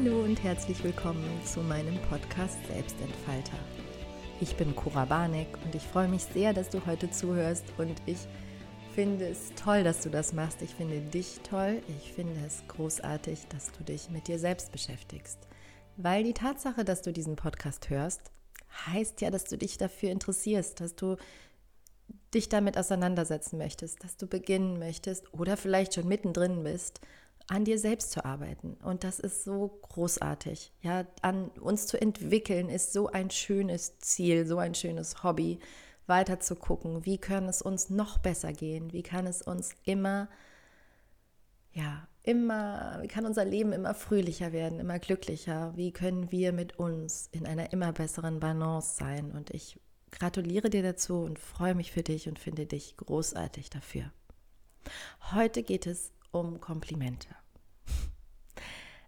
Hallo und herzlich willkommen zu meinem Podcast Selbstentfalter. Ich bin Cora Barnek und ich freue mich sehr, dass du heute zuhörst und ich finde es toll, dass du das machst. Ich finde dich toll. Ich finde es großartig, dass du dich mit dir selbst beschäftigst. Weil die Tatsache, dass du diesen Podcast hörst, heißt ja, dass du dich dafür interessierst, dass du dich damit auseinandersetzen möchtest, dass du beginnen möchtest oder vielleicht schon mittendrin bist an dir selbst zu arbeiten. Und das ist so großartig. Ja, an uns zu entwickeln ist so ein schönes Ziel, so ein schönes Hobby, weiter zu gucken, wie kann es uns noch besser gehen, wie kann es uns immer, ja, immer, wie kann unser Leben immer fröhlicher werden, immer glücklicher, wie können wir mit uns in einer immer besseren Balance sein. Und ich gratuliere dir dazu und freue mich für dich und finde dich großartig dafür. Heute geht es um Komplimente.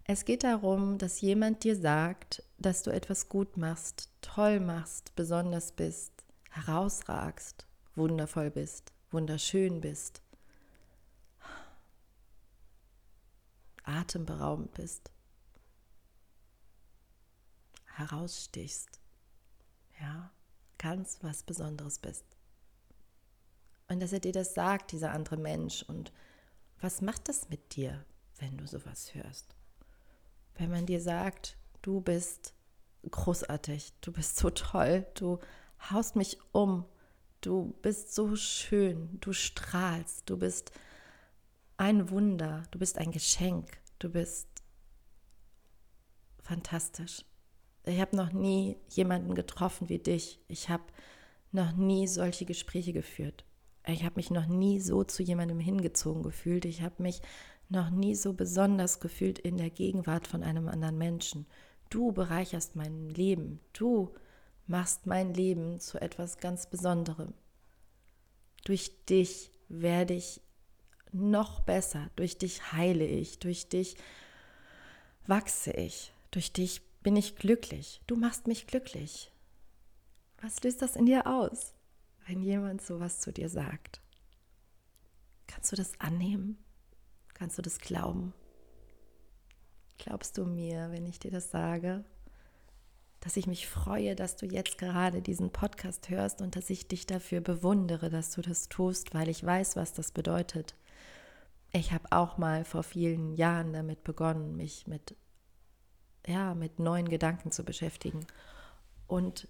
Es geht darum, dass jemand dir sagt, dass du etwas gut machst, toll machst, besonders bist, herausragst, wundervoll bist, wunderschön bist, atemberaubend bist, herausstichst, ja, ganz was Besonderes bist. Und dass er dir das sagt, dieser andere Mensch, und was macht das mit dir, wenn du sowas hörst? Wenn man dir sagt, du bist großartig, du bist so toll, du haust mich um, du bist so schön, du strahlst, du bist ein Wunder, du bist ein Geschenk, du bist fantastisch. Ich habe noch nie jemanden getroffen wie dich. Ich habe noch nie solche Gespräche geführt. Ich habe mich noch nie so zu jemandem hingezogen gefühlt. Ich habe mich noch nie so besonders gefühlt in der Gegenwart von einem anderen Menschen. Du bereicherst mein Leben. Du machst mein Leben zu etwas ganz Besonderem. Durch dich werde ich noch besser. Durch dich heile ich. Durch dich wachse ich. Durch dich bin ich glücklich. Du machst mich glücklich. Was löst das in dir aus? Wenn jemand sowas zu dir sagt? Kannst du das annehmen? Kannst du das glauben? Glaubst du mir, wenn ich dir das sage, dass ich mich freue, dass du jetzt gerade diesen Podcast hörst und dass ich dich dafür bewundere, dass du das tust, weil ich weiß, was das bedeutet. Ich habe auch mal vor vielen Jahren damit begonnen, mich mit ja, mit neuen Gedanken zu beschäftigen und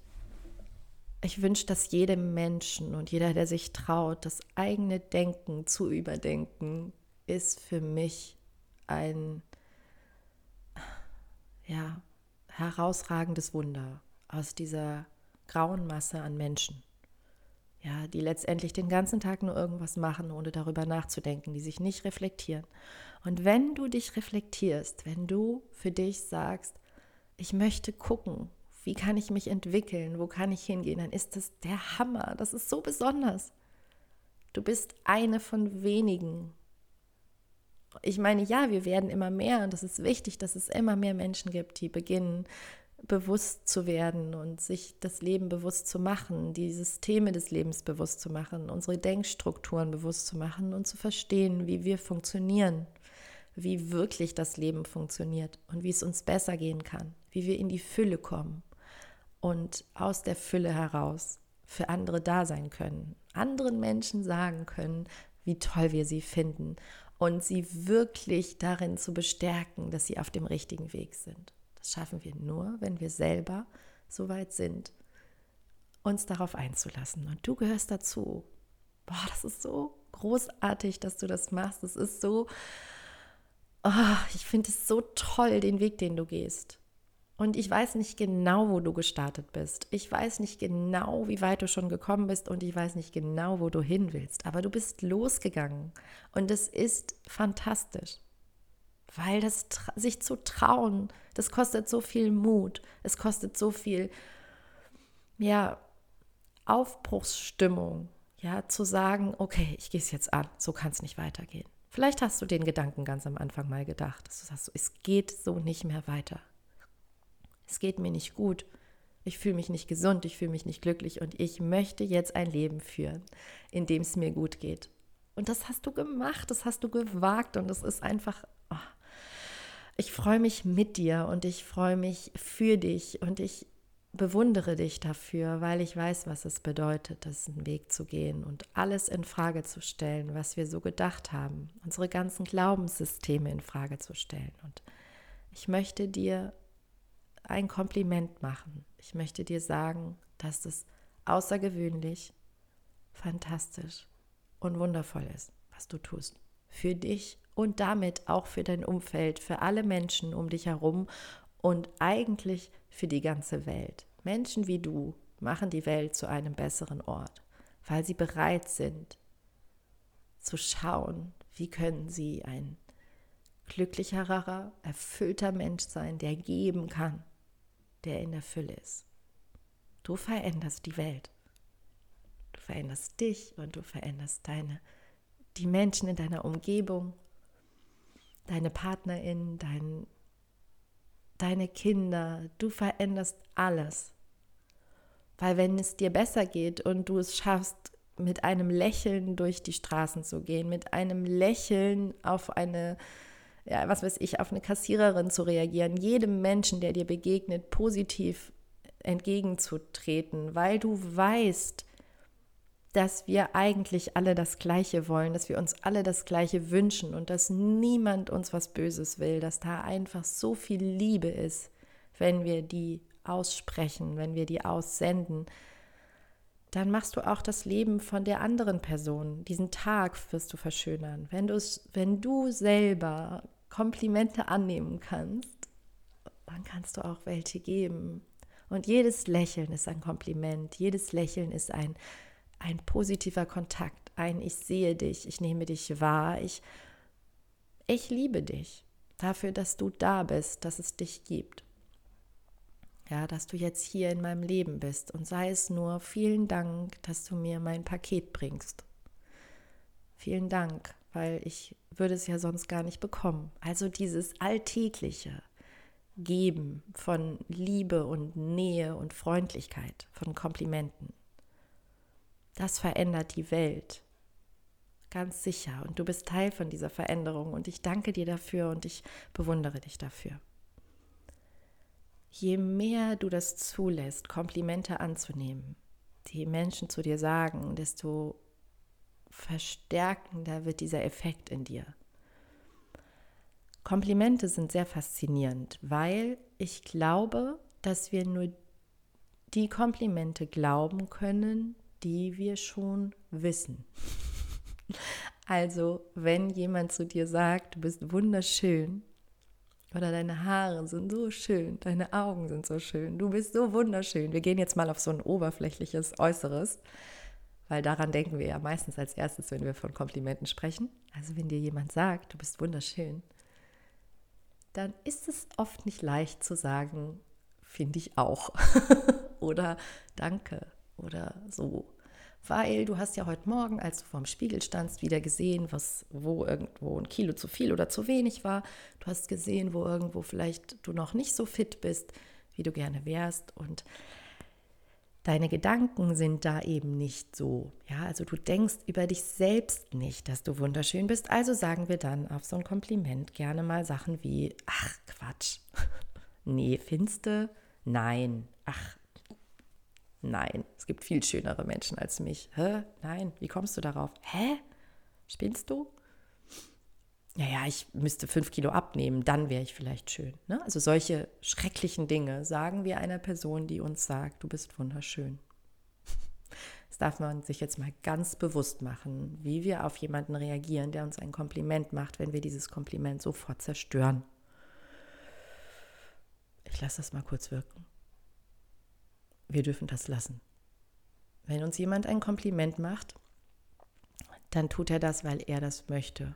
ich wünsche, dass jedem Menschen und jeder, der sich traut, das eigene Denken zu überdenken, ist für mich ein ja, herausragendes Wunder aus dieser grauen Masse an Menschen. Ja, die letztendlich den ganzen Tag nur irgendwas machen, ohne darüber nachzudenken, die sich nicht reflektieren. Und wenn du dich reflektierst, wenn du für dich sagst, ich möchte gucken, wie kann ich mich entwickeln, wo kann ich hingehen, dann ist das der Hammer. Das ist so besonders. Du bist eine von wenigen. Ich meine, ja, wir werden immer mehr und es ist wichtig, dass es immer mehr Menschen gibt, die beginnen, bewusst zu werden und sich das Leben bewusst zu machen, die Systeme des Lebens bewusst zu machen, unsere Denkstrukturen bewusst zu machen und zu verstehen, wie wir funktionieren, wie wirklich das Leben funktioniert und wie es uns besser gehen kann, wie wir in die Fülle kommen und aus der Fülle heraus für andere da sein können, anderen Menschen sagen können, wie toll wir sie finden und sie wirklich darin zu bestärken, dass sie auf dem richtigen Weg sind. Das schaffen wir nur, wenn wir selber so weit sind, uns darauf einzulassen. Und du gehörst dazu. Boah, das ist so großartig, dass du das machst. Es ist so, oh, ich finde es so toll, den Weg, den du gehst. Und ich weiß nicht genau, wo du gestartet bist. Ich weiß nicht genau, wie weit du schon gekommen bist und ich weiß nicht genau, wo du hin willst. Aber du bist losgegangen und es ist fantastisch. Weil das sich zu trauen, das kostet so viel Mut, es kostet so viel ja, Aufbruchsstimmung, ja, zu sagen, okay, ich gehe es jetzt an, so kann es nicht weitergehen. Vielleicht hast du den Gedanken ganz am Anfang mal gedacht, dass du sagst, es geht so nicht mehr weiter es geht mir nicht gut, ich fühle mich nicht gesund, ich fühle mich nicht glücklich und ich möchte jetzt ein Leben führen, in dem es mir gut geht. Und das hast du gemacht, das hast du gewagt und das ist einfach, oh, ich freue mich mit dir und ich freue mich für dich und ich bewundere dich dafür, weil ich weiß, was es bedeutet, diesen Weg zu gehen und alles in Frage zu stellen, was wir so gedacht haben, unsere ganzen Glaubenssysteme in Frage zu stellen. Und ich möchte dir ein Kompliment machen. Ich möchte dir sagen, dass es außergewöhnlich, fantastisch und wundervoll ist, was du tust. Für dich und damit auch für dein Umfeld, für alle Menschen um dich herum und eigentlich für die ganze Welt. Menschen wie du machen die Welt zu einem besseren Ort, weil sie bereit sind zu schauen, wie können sie ein glücklicherer, erfüllter Mensch sein, der geben kann, der in der Fülle ist. Du veränderst die Welt. Du veränderst dich und du veränderst deine, die Menschen in deiner Umgebung, deine Partnerin, dein, deine Kinder. Du veränderst alles. Weil wenn es dir besser geht und du es schaffst, mit einem Lächeln durch die Straßen zu gehen, mit einem Lächeln auf eine ja, was weiß ich, auf eine Kassiererin zu reagieren, jedem Menschen, der dir begegnet, positiv entgegenzutreten, weil du weißt, dass wir eigentlich alle das Gleiche wollen, dass wir uns alle das Gleiche wünschen und dass niemand uns was Böses will, dass da einfach so viel Liebe ist, wenn wir die aussprechen, wenn wir die aussenden, dann machst du auch das Leben von der anderen Person. Diesen Tag wirst du verschönern. Wenn, wenn du selber Komplimente annehmen kannst, dann kannst du auch welche geben. Und jedes Lächeln ist ein Kompliment, jedes Lächeln ist ein, ein positiver Kontakt, ein Ich sehe dich, ich nehme dich wahr, ich, ich liebe dich dafür, dass du da bist, dass es dich gibt ja, dass du jetzt hier in meinem Leben bist und sei es nur vielen Dank, dass du mir mein Paket bringst. Vielen Dank, weil ich würde es ja sonst gar nicht bekommen. Also dieses alltägliche Geben von Liebe und Nähe und Freundlichkeit, von Komplimenten. Das verändert die Welt. Ganz sicher. Und du bist Teil von dieser Veränderung. Und ich danke dir dafür und ich bewundere dich dafür je mehr du das zulässt, Komplimente anzunehmen, die Menschen zu dir sagen, desto verstärkender wird dieser Effekt in dir. Komplimente sind sehr faszinierend, weil ich glaube, dass wir nur die Komplimente glauben können, die wir schon wissen. Also, wenn jemand zu dir sagt, du bist wunderschön, oder deine Haare sind so schön, deine Augen sind so schön, du bist so wunderschön. Wir gehen jetzt mal auf so ein oberflächliches Äußeres, weil daran denken wir ja meistens als erstes, wenn wir von Komplimenten sprechen. Also wenn dir jemand sagt, du bist wunderschön, dann ist es oft nicht leicht zu sagen, finde ich auch. oder danke oder so weil du hast ja heute Morgen, als du vorm Spiegel standst, wieder gesehen, was, wo irgendwo ein Kilo zu viel oder zu wenig war. Du hast gesehen, wo irgendwo vielleicht du noch nicht so fit bist, wie du gerne wärst und deine Gedanken sind da eben nicht so. Ja, also du denkst über dich selbst nicht, dass du wunderschön bist. Also sagen wir dann auf so ein Kompliment gerne mal Sachen wie, ach Quatsch, nee, finste, nein, ach, Nein, es gibt viel schönere Menschen als mich. Hä? Nein, wie kommst du darauf? Hä? Spinnst du? Naja, ich müsste fünf Kilo abnehmen, dann wäre ich vielleicht schön. Ne? Also solche schrecklichen Dinge sagen wir einer Person, die uns sagt, du bist wunderschön. Das darf man sich jetzt mal ganz bewusst machen, wie wir auf jemanden reagieren, der uns ein Kompliment macht, wenn wir dieses Kompliment sofort zerstören. Ich lasse das mal kurz wirken wir dürfen das lassen. Wenn uns jemand ein Kompliment macht, dann tut er das, weil er das möchte.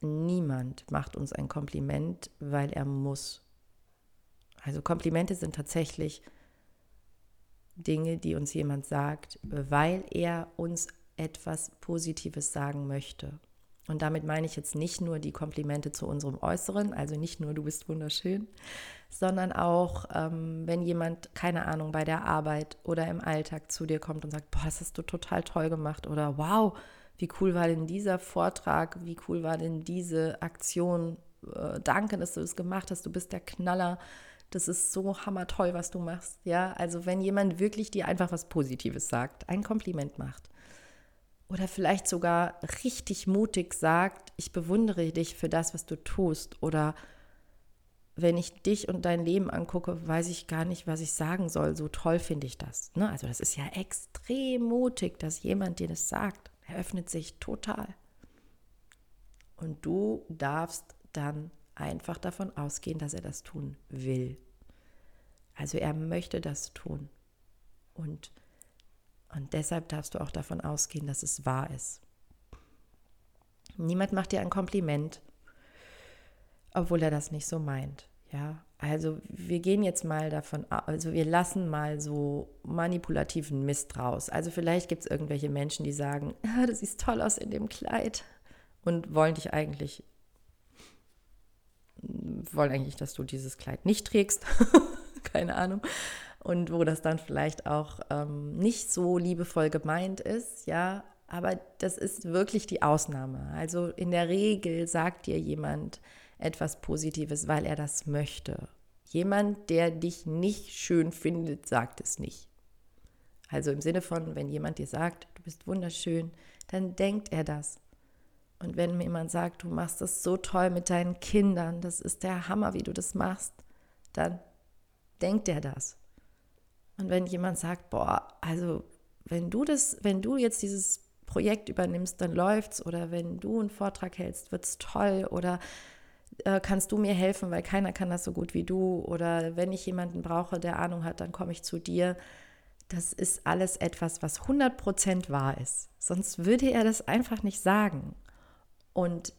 Niemand macht uns ein Kompliment, weil er muss. Also Komplimente sind tatsächlich Dinge, die uns jemand sagt, weil er uns etwas Positives sagen möchte. Und damit meine ich jetzt nicht nur die Komplimente zu unserem Äußeren, also nicht nur du bist wunderschön, sondern auch, ähm, wenn jemand, keine Ahnung, bei der Arbeit oder im Alltag zu dir kommt und sagt, boah, das hast du total toll gemacht oder wow, wie cool war denn dieser Vortrag, wie cool war denn diese Aktion, äh, danke, dass du das gemacht hast, du bist der Knaller, das ist so hammertoll, was du machst. Ja, also wenn jemand wirklich dir einfach was Positives sagt, ein Kompliment macht oder vielleicht sogar richtig mutig sagt, ich bewundere dich für das, was du tust oder wenn ich dich und dein Leben angucke, weiß ich gar nicht, was ich sagen soll. So toll finde ich das. Ne? Also das ist ja extrem mutig, dass jemand dir das sagt. Er öffnet sich total. Und du darfst dann einfach davon ausgehen, dass er das tun will. Also er möchte das tun. Und, und deshalb darfst du auch davon ausgehen, dass es wahr ist. Niemand macht dir ein Kompliment, obwohl er das nicht so meint. Ja, also wir gehen jetzt mal davon, also wir lassen mal so manipulativen Mist raus. Also vielleicht gibt es irgendwelche Menschen, die sagen, ah, du siehst toll aus in dem Kleid und wollen dich eigentlich, wollen eigentlich, dass du dieses Kleid nicht trägst. Keine Ahnung. Und wo das dann vielleicht auch ähm, nicht so liebevoll gemeint ist, ja, aber das ist wirklich die Ausnahme. Also in der Regel sagt dir jemand, etwas Positives, weil er das möchte. Jemand, der dich nicht schön findet, sagt es nicht. Also im Sinne von, wenn jemand dir sagt, du bist wunderschön, dann denkt er das. Und wenn mir jemand sagt, du machst das so toll mit deinen Kindern, das ist der Hammer, wie du das machst, dann denkt er das. Und wenn jemand sagt, boah, also wenn du das, wenn du jetzt dieses Projekt übernimmst, dann läuft's oder wenn du einen Vortrag hältst, wird's toll oder äh, kannst du mir helfen, weil keiner kann das so gut wie du oder wenn ich jemanden brauche, der Ahnung hat, dann komme ich zu dir. Das ist alles etwas, was 100% wahr ist. Sonst würde er das einfach nicht sagen. Und,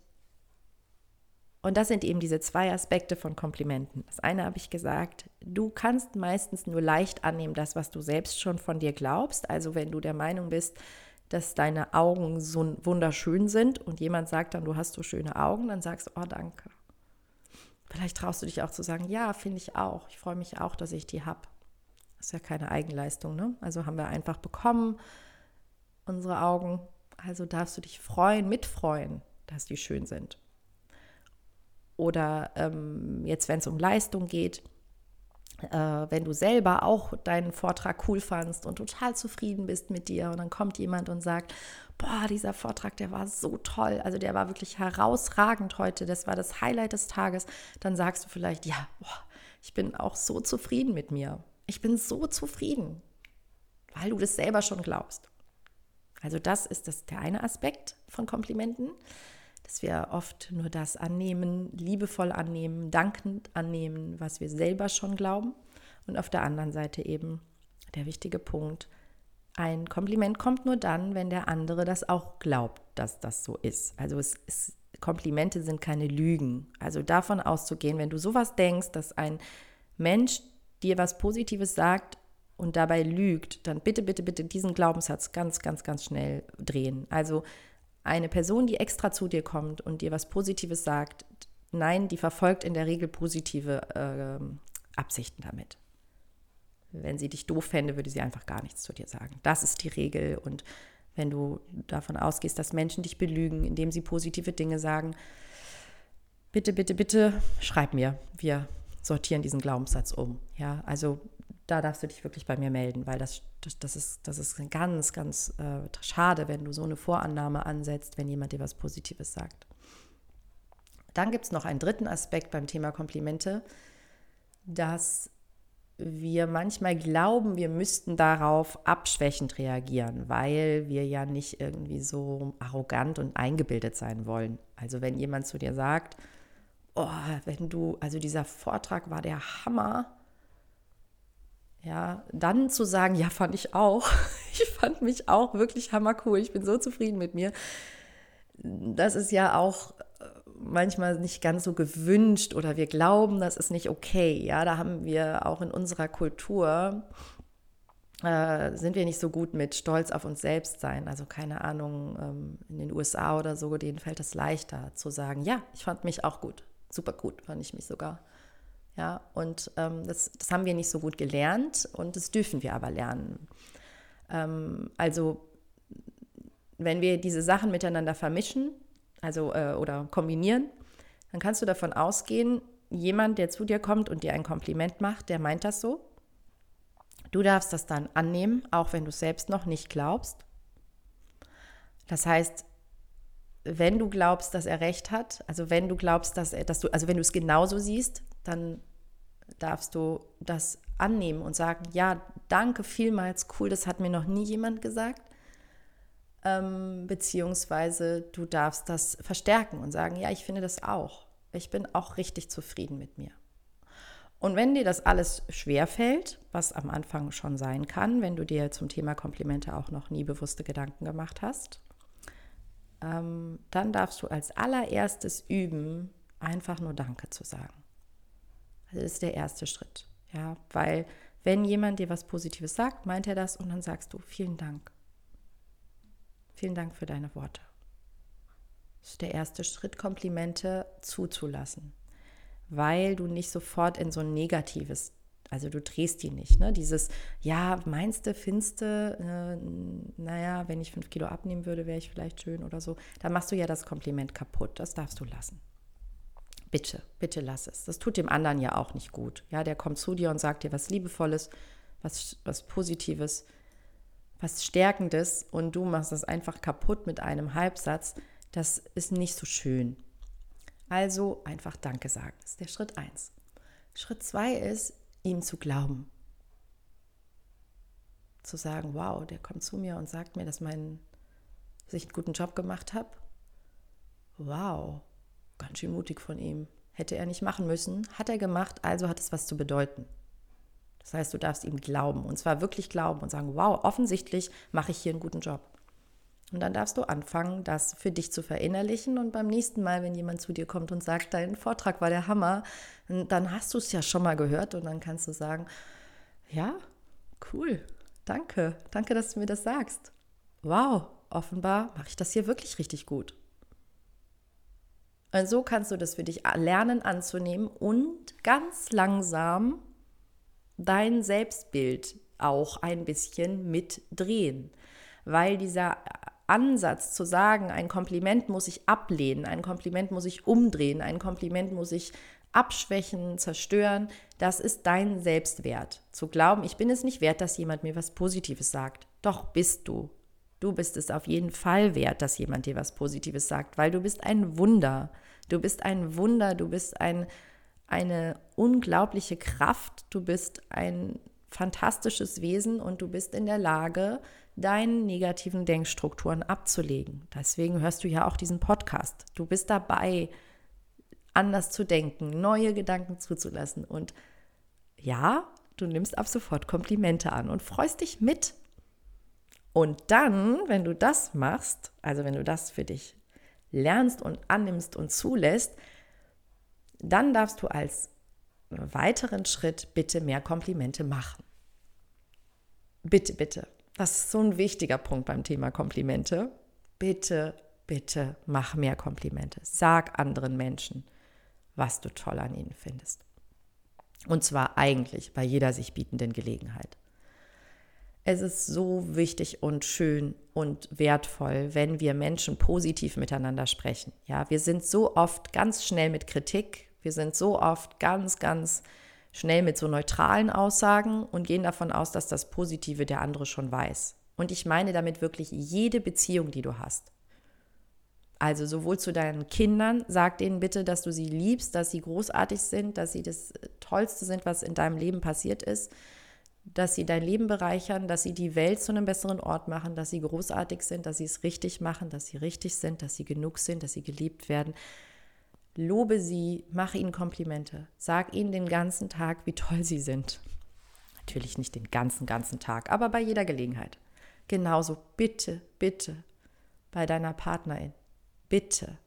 und das sind eben diese zwei Aspekte von Komplimenten. Das eine habe ich gesagt, du kannst meistens nur leicht annehmen, das, was du selbst schon von dir glaubst. Also wenn du der Meinung bist, dass deine Augen so wunderschön sind und jemand sagt dann, du hast so schöne Augen, dann sagst du, oh danke. Vielleicht traust du dich auch zu sagen, ja, finde ich auch. Ich freue mich auch, dass ich die habe. Das ist ja keine Eigenleistung, ne? Also haben wir einfach bekommen, unsere Augen. Also darfst du dich freuen, mitfreuen, dass die schön sind. Oder ähm, jetzt, wenn es um Leistung geht, äh, wenn du selber auch deinen Vortrag cool fandst und total zufrieden bist mit dir und dann kommt jemand und sagt, boah, dieser Vortrag, der war so toll, also der war wirklich herausragend heute, das war das Highlight des Tages, dann sagst du vielleicht, ja, boah, ich bin auch so zufrieden mit mir. Ich bin so zufrieden, weil du das selber schon glaubst. Also das ist das, der eine Aspekt von Komplimenten dass wir oft nur das annehmen, liebevoll annehmen, dankend annehmen, was wir selber schon glauben. Und auf der anderen Seite eben der wichtige Punkt, ein Kompliment kommt nur dann, wenn der andere das auch glaubt, dass das so ist. Also es ist, Komplimente sind keine Lügen. Also davon auszugehen, wenn du sowas denkst, dass ein Mensch dir was Positives sagt und dabei lügt, dann bitte, bitte, bitte diesen Glaubenssatz ganz, ganz, ganz schnell drehen. Also eine Person, die extra zu dir kommt und dir was Positives sagt, nein, die verfolgt in der Regel positive äh, Absichten damit. Wenn sie dich doof fände, würde sie einfach gar nichts zu dir sagen. Das ist die Regel. Und wenn du davon ausgehst, dass Menschen dich belügen, indem sie positive Dinge sagen, bitte, bitte, bitte, schreib mir. Wir sortieren diesen Glaubenssatz um. Ja, also da darfst du dich wirklich bei mir melden, weil das, das, das ist, das ist ganz, ganz äh, schade, wenn du so eine Vorannahme ansetzt, wenn jemand dir was Positives sagt. Dann gibt es noch einen dritten Aspekt beim Thema Komplimente, dass wir manchmal glauben, wir müssten darauf abschwächend reagieren, weil wir ja nicht irgendwie so arrogant und eingebildet sein wollen. Also wenn jemand zu dir sagt, oh, wenn du, also dieser Vortrag war der Hammer, ja, dann zu sagen, ja, fand ich auch. Ich fand mich auch wirklich hammercool. Ich bin so zufrieden mit mir. Das ist ja auch äh, manchmal nicht ganz so gewünscht oder wir glauben, das ist nicht okay. Ja, da haben wir auch in unserer Kultur äh, sind wir nicht so gut mit Stolz auf uns selbst sein. Also keine Ahnung, ähm, in den USA oder so, denen fällt es leichter zu sagen, ja, ich fand mich auch gut. Super gut fand ich mich sogar. Ja, und ähm, das, das haben wir nicht so gut gelernt und das dürfen wir aber lernen. Ähm, also, wenn wir diese Sachen miteinander vermischen, also äh, oder kombinieren, dann kannst du davon ausgehen, jemand, der zu dir kommt und dir ein Kompliment macht, der meint das so. Du darfst das dann annehmen, auch wenn du es selbst noch nicht glaubst. Das heißt, wenn du glaubst, dass er recht hat, also wenn du glaubst, dass er, dass du, also wenn du es genauso siehst, dann darfst du das annehmen und sagen, ja, danke vielmals, cool, das hat mir noch nie jemand gesagt. Ähm, beziehungsweise du darfst das verstärken und sagen, ja, ich finde das auch. Ich bin auch richtig zufrieden mit mir. Und wenn dir das alles schwerfällt, was am Anfang schon sein kann, wenn du dir zum Thema Komplimente auch noch nie bewusste Gedanken gemacht hast, ähm, dann darfst du als allererstes üben, einfach nur Danke zu sagen. Ist der erste Schritt. Ja, weil wenn jemand dir was Positives sagt, meint er das und dann sagst du vielen Dank. Vielen Dank für deine Worte. Das ist der erste Schritt, Komplimente zuzulassen, weil du nicht sofort in so ein negatives, also du drehst die nicht, ne? Dieses, ja, meinst du, findest du, äh, naja, wenn ich fünf Kilo abnehmen würde, wäre ich vielleicht schön oder so. Da machst du ja das Kompliment kaputt. Das darfst du lassen. Bitte, bitte lass es. Das tut dem anderen ja auch nicht gut. Ja, der kommt zu dir und sagt dir was Liebevolles, was, was Positives, was Stärkendes und du machst das einfach kaputt mit einem Halbsatz. Das ist nicht so schön. Also einfach Danke sagen. Das ist der Schritt eins. Schritt zwei ist, ihm zu glauben. Zu sagen, wow, der kommt zu mir und sagt mir, dass, mein, dass ich einen guten Job gemacht habe. Wow, Ganz schön mutig von ihm. Hätte er nicht machen müssen, hat er gemacht, also hat es was zu bedeuten. Das heißt, du darfst ihm glauben und zwar wirklich glauben und sagen, wow, offensichtlich mache ich hier einen guten Job. Und dann darfst du anfangen, das für dich zu verinnerlichen und beim nächsten Mal, wenn jemand zu dir kommt und sagt, dein Vortrag war der Hammer, dann hast du es ja schon mal gehört und dann kannst du sagen, ja, cool, danke, danke, dass du mir das sagst. Wow, offenbar mache ich das hier wirklich richtig gut. Und so kannst du das für dich lernen anzunehmen und ganz langsam dein Selbstbild auch ein bisschen mitdrehen. Weil dieser Ansatz zu sagen, ein Kompliment muss ich ablehnen, ein Kompliment muss ich umdrehen, ein Kompliment muss ich abschwächen, zerstören, das ist dein Selbstwert. Zu glauben, ich bin es nicht wert, dass jemand mir was Positives sagt. Doch bist du. Du bist es auf jeden Fall wert, dass jemand dir was Positives sagt, weil du bist ein Wunder. Du bist ein Wunder, du bist ein, eine unglaubliche Kraft, du bist ein fantastisches Wesen und du bist in der Lage, deine negativen Denkstrukturen abzulegen. Deswegen hörst du ja auch diesen Podcast. Du bist dabei, anders zu denken, neue Gedanken zuzulassen. Und ja, du nimmst ab sofort Komplimente an und freust dich mit. Und dann, wenn du das machst, also wenn du das für dich lernst und annimmst und zulässt, dann darfst du als weiteren Schritt bitte mehr Komplimente machen. Bitte, bitte. Das ist so ein wichtiger Punkt beim Thema Komplimente. Bitte, bitte mach mehr Komplimente. Sag anderen Menschen, was du toll an ihnen findest. Und zwar eigentlich bei jeder sich bietenden Gelegenheit. Es ist so wichtig und schön und wertvoll, wenn wir Menschen positiv miteinander sprechen. Ja, wir sind so oft ganz schnell mit Kritik, wir sind so oft ganz, ganz schnell mit so neutralen Aussagen und gehen davon aus, dass das Positive der andere schon weiß. Und ich meine damit wirklich jede Beziehung, die du hast. Also sowohl zu deinen Kindern, sag denen bitte, dass du sie liebst, dass sie großartig sind, dass sie das Tollste sind, was in deinem Leben passiert ist dass sie dein Leben bereichern, dass sie die Welt zu einem besseren Ort machen, dass sie großartig sind, dass sie es richtig machen, dass sie richtig sind, dass sie genug sind, dass sie geliebt werden. Lobe sie, mache ihnen Komplimente, sag ihnen den ganzen Tag, wie toll sie sind. Natürlich nicht den ganzen, ganzen Tag, aber bei jeder Gelegenheit. Genauso bitte, bitte bei deiner Partnerin, bitte.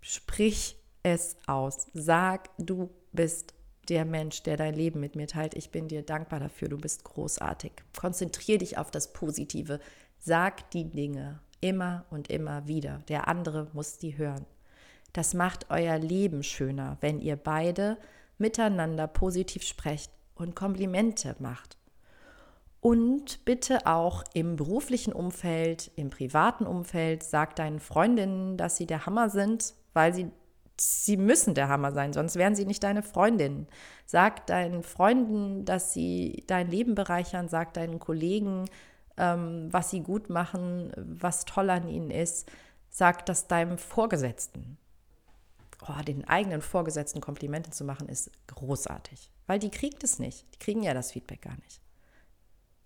Sprich es aus. Sag, du bist der Mensch, der dein Leben mit mir teilt. Ich bin dir dankbar dafür. Du bist großartig. Konzentrier dich auf das Positive. Sag die Dinge immer und immer wieder. Der andere muss die hören. Das macht euer Leben schöner, wenn ihr beide miteinander positiv sprecht und Komplimente macht. Und bitte auch im beruflichen Umfeld, im privaten Umfeld, sag deinen Freundinnen, dass sie der Hammer sind, weil sie sie müssen der Hammer sein, sonst wären sie nicht deine Freundinnen. Sag deinen Freunden, dass sie dein Leben bereichern, sag deinen Kollegen, ähm, was sie gut machen, was toll an ihnen ist. Sag das deinem Vorgesetzten. Oh, den eigenen Vorgesetzten Komplimente zu machen, ist großartig, weil die kriegt es nicht. Die kriegen ja das Feedback gar nicht.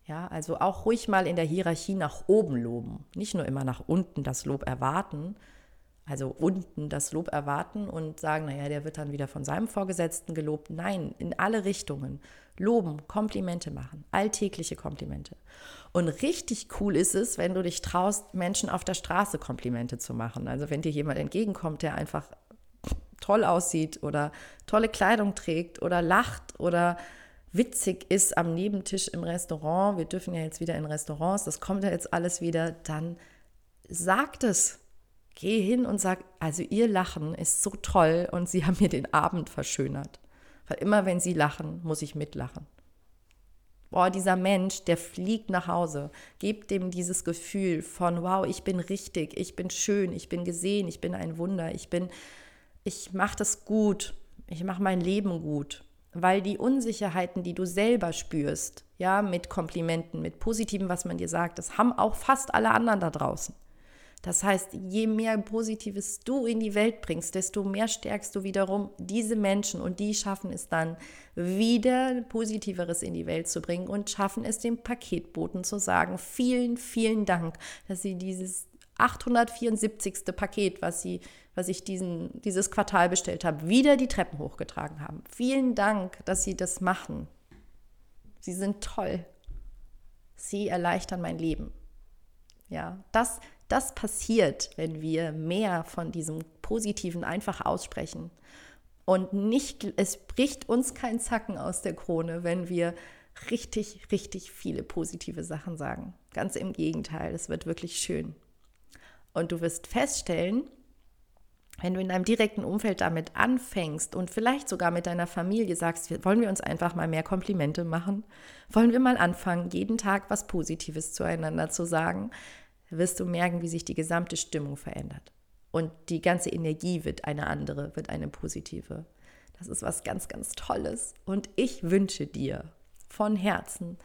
Ja, also auch ruhig mal in der Hierarchie nach oben loben, nicht nur immer nach unten das Lob erwarten, also unten das Lob erwarten und sagen, naja, der wird dann wieder von seinem Vorgesetzten gelobt. Nein, in alle Richtungen. Loben, Komplimente machen, alltägliche Komplimente. Und richtig cool ist es, wenn du dich traust, Menschen auf der Straße Komplimente zu machen. Also wenn dir jemand entgegenkommt, der einfach toll aussieht oder tolle Kleidung trägt oder lacht oder witzig ist am Nebentisch im Restaurant, wir dürfen ja jetzt wieder in Restaurants, das kommt ja jetzt alles wieder, dann sagt es Geh hin und sag, also ihr Lachen ist so toll und sie haben mir den Abend verschönert. Weil immer wenn sie lachen, muss ich mitlachen. Boah, dieser Mensch, der fliegt nach Hause. Gebt dem dieses Gefühl von, wow, ich bin richtig, ich bin schön, ich bin gesehen, ich bin ein Wunder, ich bin, ich mache das gut, ich mache mein Leben gut. Weil die Unsicherheiten, die du selber spürst, ja, mit Komplimenten, mit Positivem, was man dir sagt, das haben auch fast alle anderen da draußen. Das heißt, je mehr Positives du in die Welt bringst, desto mehr stärkst du wiederum diese Menschen und die schaffen es dann wieder Positiveres in die Welt zu bringen und schaffen es dem Paketboten zu sagen, vielen, vielen Dank, dass sie dieses 874. Paket, was sie was ich diesen, dieses Quartal bestellt habe, wieder die Treppen hochgetragen haben. Vielen Dank, dass Sie das machen. Sie sind toll. Sie erleichtern mein Leben. Ja, das das passiert, wenn wir mehr von diesem Positiven einfach aussprechen. Und nicht, es bricht uns kein Zacken aus der Krone, wenn wir richtig, richtig viele positive Sachen sagen. Ganz im Gegenteil, es wird wirklich schön. Und du wirst feststellen, wenn du in deinem direkten Umfeld damit anfängst und vielleicht sogar mit deiner Familie sagst, wollen wir uns einfach mal mehr Komplimente machen? Wollen wir mal anfangen, jeden Tag was Positives zueinander zu sagen? Wirst du merken, wie sich die gesamte Stimmung verändert. Und die ganze Energie wird eine andere, wird eine positive. Das ist was ganz, ganz Tolles. Und ich wünsche dir von Herzen,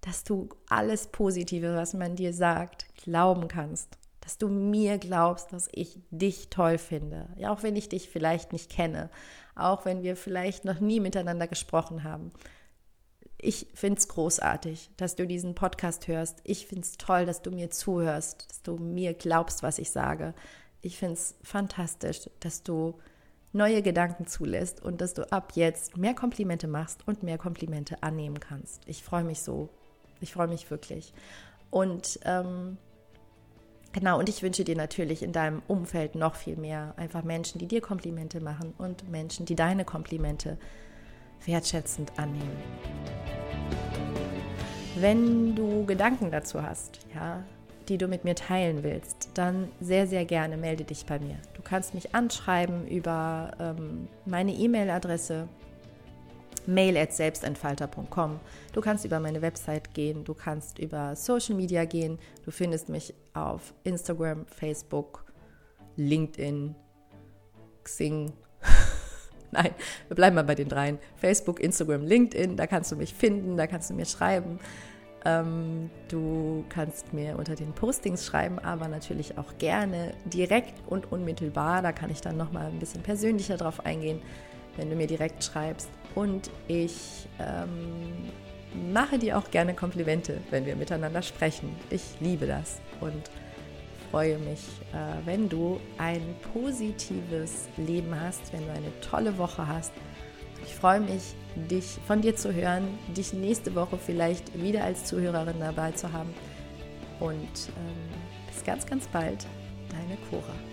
dass du alles Positive, was man dir sagt, glauben kannst. Dass du mir glaubst, dass ich dich toll finde. Ja, auch wenn ich dich vielleicht nicht kenne. Auch wenn wir vielleicht noch nie miteinander gesprochen haben ich finde es großartig, dass du diesen Podcast hörst. Ich finde es toll, dass du mir zuhörst, dass du mir glaubst, was ich sage. Ich finde es fantastisch, dass du neue Gedanken zulässt und dass du ab jetzt mehr Komplimente machst und mehr Komplimente annehmen kannst. Ich freue mich so. Ich freue mich wirklich. Und ähm, genau, und ich wünsche dir natürlich in deinem Umfeld noch viel mehr. Einfach Menschen, die dir Komplimente machen und Menschen, die deine Komplimente machen wertschätzend annehmen. Wenn du Gedanken dazu hast, ja, die du mit mir teilen willst, dann sehr, sehr gerne melde dich bei mir. Du kannst mich anschreiben über ähm, meine E-Mail-Adresse mail at selbstentfalter.com. Du kannst über meine Website gehen, du kannst über Social Media gehen. Du findest mich auf Instagram, Facebook, LinkedIn, Xing, Nein, wir bleiben mal bei den dreien. Facebook, Instagram, LinkedIn, da kannst du mich finden, da kannst du mir schreiben. Ähm, du kannst mir unter den Postings schreiben, aber natürlich auch gerne direkt und unmittelbar. Da kann ich dann nochmal ein bisschen persönlicher drauf eingehen, wenn du mir direkt schreibst. Und ich ähm, mache dir auch gerne Komplimente, wenn wir miteinander sprechen. Ich liebe das. Und freue mich, äh, wenn du ein positives Leben hast, wenn du eine tolle Woche hast. Ich freue mich, dich von dir zu hören, dich nächste Woche vielleicht wieder als Zuhörerin dabei zu haben. Und ähm, bis ganz, ganz bald, deine Cora.